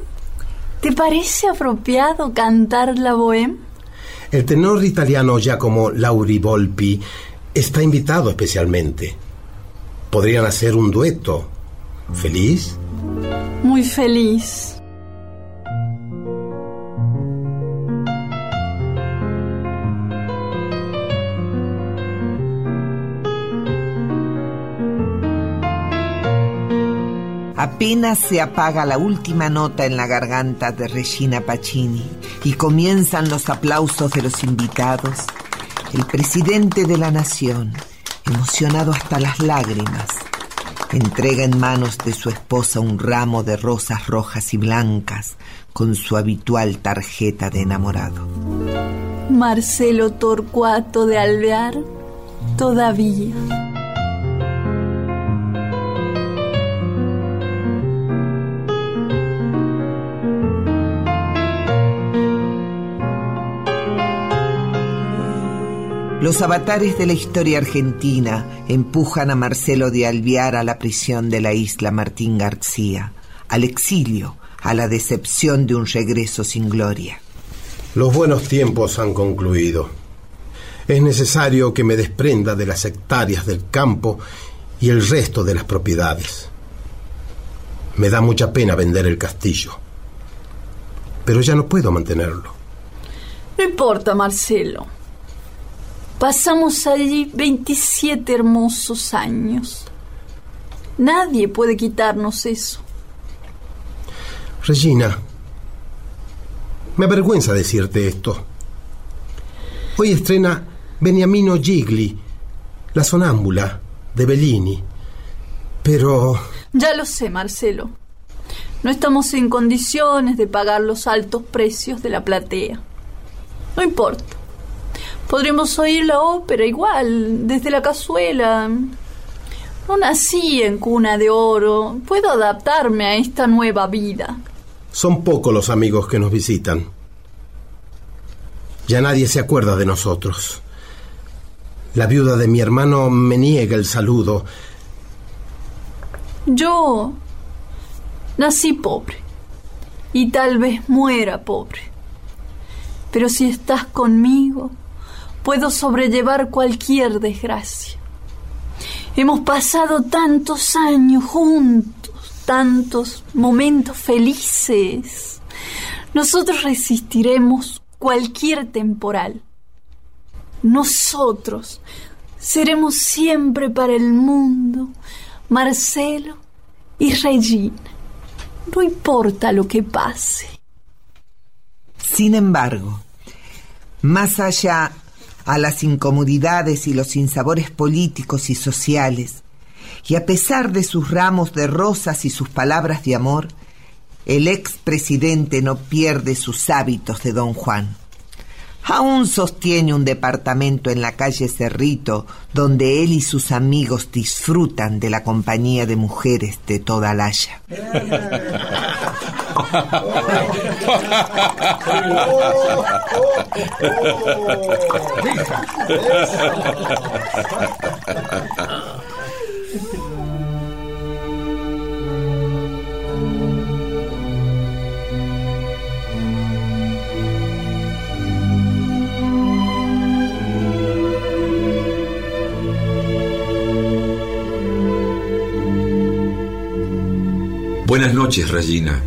¿Te parece apropiado cantar la bohème? El tenor italiano Giacomo Lauri Volpi está invitado especialmente. Podrían hacer un dueto. ¿Feliz? Muy feliz. Apenas se apaga la última nota en la garganta de Regina Pacini y comienzan los aplausos de los invitados, el presidente de la nación, emocionado hasta las lágrimas, entrega en manos de su esposa un ramo de rosas rojas y blancas con su habitual tarjeta de enamorado. Marcelo Torcuato de Alvear, todavía. Los avatares de la historia argentina empujan a Marcelo de Alviar a la prisión de la isla Martín García, al exilio, a la decepción de un regreso sin gloria. Los buenos tiempos han concluido. Es necesario que me desprenda de las hectáreas del campo y el resto de las propiedades. Me da mucha pena vender el castillo, pero ya no puedo mantenerlo. No importa, Marcelo. Pasamos allí 27 hermosos años. Nadie puede quitarnos eso. Regina, me avergüenza decirte esto. Hoy estrena Beniamino Gigli, La sonámbula, de Bellini. Pero... Ya lo sé, Marcelo. No estamos en condiciones de pagar los altos precios de la platea. No importa. Podremos oír la ópera igual, desde la cazuela. No nací en cuna de oro. Puedo adaptarme a esta nueva vida. Son pocos los amigos que nos visitan. Ya nadie se acuerda de nosotros. La viuda de mi hermano me niega el saludo. Yo nací pobre y tal vez muera pobre. Pero si estás conmigo, puedo sobrellevar cualquier desgracia. Hemos pasado tantos años juntos, tantos momentos felices. Nosotros resistiremos cualquier temporal. Nosotros seremos siempre para el mundo Marcelo y Regina. No importa lo que pase. Sin embargo, más allá a las incomodidades y los sinsabores políticos y sociales, y a pesar de sus ramos de rosas y sus palabras de amor, el expresidente no pierde sus hábitos de don Juan. Aún sostiene un departamento en la calle Cerrito donde él y sus amigos disfrutan de la compañía de mujeres de toda Laya. Buenas noches, Regina.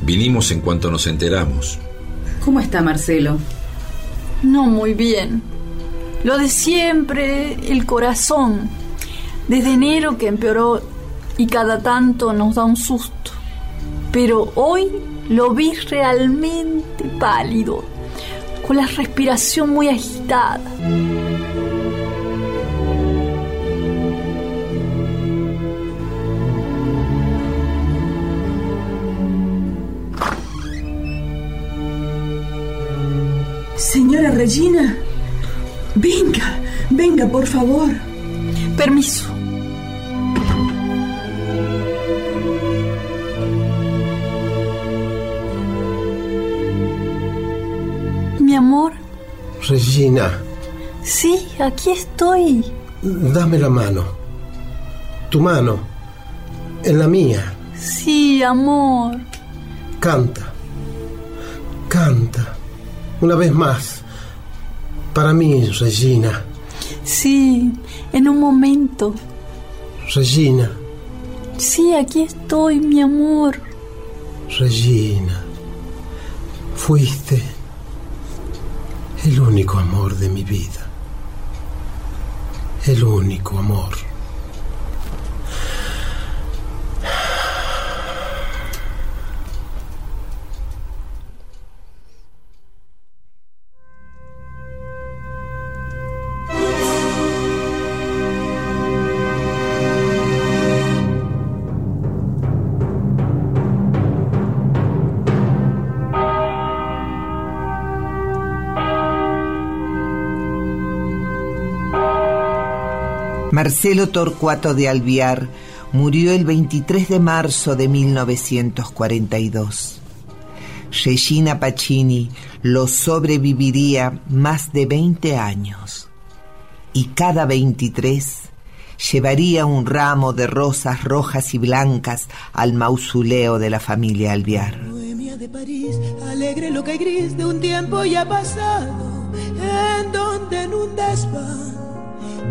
Vinimos en cuanto nos enteramos. ¿Cómo está Marcelo? No muy bien. Lo de siempre, el corazón. Desde enero que empeoró y cada tanto nos da un susto. Pero hoy lo vi realmente pálido, con la respiración muy agitada. Señora Regina, venga, venga, por favor. Permiso. Mi amor. Regina. Sí, aquí estoy. Dame la mano. Tu mano. En la mía. Sí, amor. Canta. Canta. Una vez más. Para mí, Regina. Sí, en un momento. Regina. Sí, aquí estoy, mi amor. Regina. Fuiste el único amor de mi vida. El único amor. Marcelo Torcuato de Alviar murió el 23 de marzo de 1942. Regina Pacini lo sobreviviría más de 20 años y cada 23 llevaría un ramo de rosas rojas y blancas al mausoleo de la familia Alviar. de París, alegre gris de un tiempo ya pasado, en donde en un desván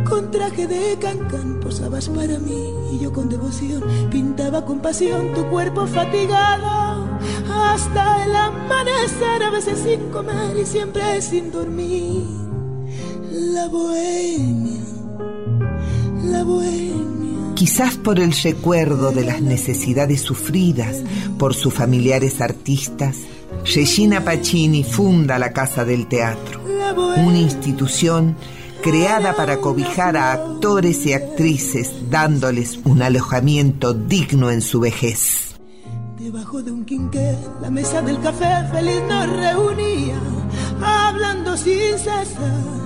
con traje de cancán posabas para mí y yo con devoción pintaba con pasión tu cuerpo fatigado hasta el amanecer, a veces sin comer y siempre sin dormir. La bohemia, la bohemia. Quizás por el recuerdo de las necesidades sufridas por sus familiares artistas, Regina Pacini funda la Casa del Teatro, una institución creada para cobijar a actores y actrices, dándoles un alojamiento digno en su vejez. Debajo de un quinqué, la mesa del café feliz nos reunía, hablando sin cesar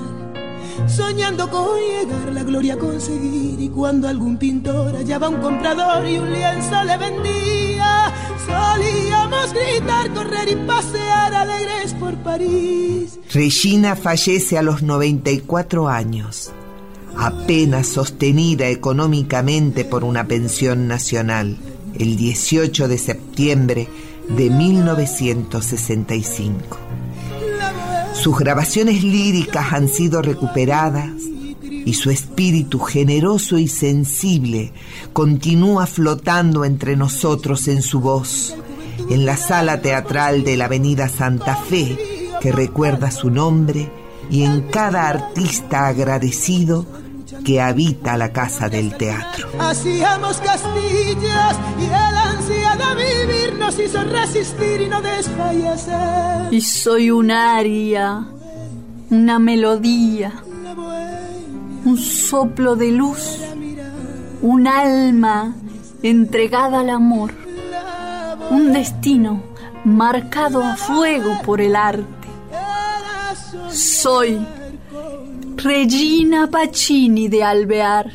soñando con llegar la gloria a conseguir y cuando algún pintor hallaba un comprador y un lienzo le vendía, solíamos gritar, correr y pasear alegres por París. Regina fallece a los 94 años, apenas sostenida económicamente por una pensión nacional, el 18 de septiembre de 1965. Sus grabaciones líricas han sido recuperadas y su espíritu generoso y sensible continúa flotando entre nosotros en su voz, en la sala teatral de la Avenida Santa Fe, que recuerda su nombre, y en cada artista agradecido que habita la casa del teatro. Hacíamos castillas y el ansia de vivir nos hizo resistir y no desfallecer. Y soy un aria, una melodía, un soplo de luz, un alma entregada al amor, un destino marcado a fuego por el arte. Soy Regina Pacini de Alvear.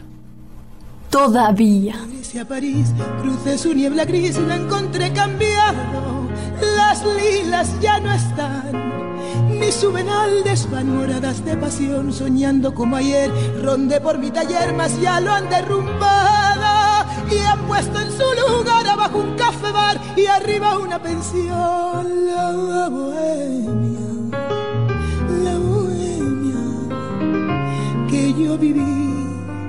Todavía. a París, crucé su niebla gris y la encontré cambiado. Las lilas ya no están, ni suben al desván moradas de pasión, soñando como ayer. Ronde por mi taller, mas ya lo han derrumbado y han puesto en su lugar abajo un café bar y arriba una pensión. La bohemia yo viví,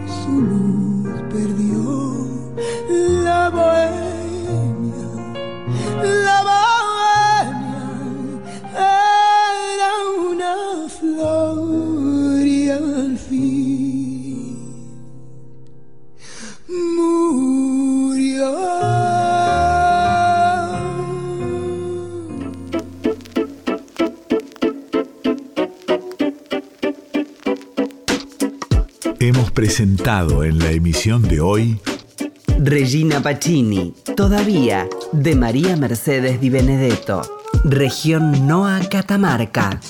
su luz perdió. La bohemia, la bohemia era una flor Hemos presentado en la emisión de hoy Regina Pacini, todavía, de María Mercedes Di Benedetto, región Noa Catamarca.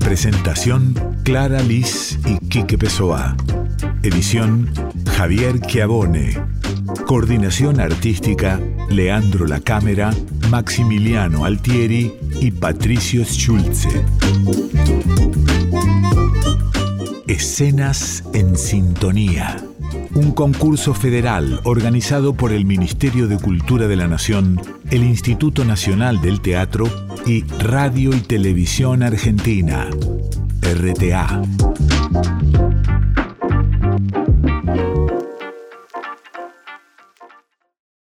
Presentación Clara Liz y Quique Pessoa. Edición Javier Chiavone. Coordinación artística Leandro La Cámara, Maximiliano Altieri y Patricio Schulze. Escenas en Sintonía. Un concurso federal organizado por el Ministerio de Cultura de la Nación, el Instituto Nacional del Teatro y Radio y Televisión Argentina. RTA.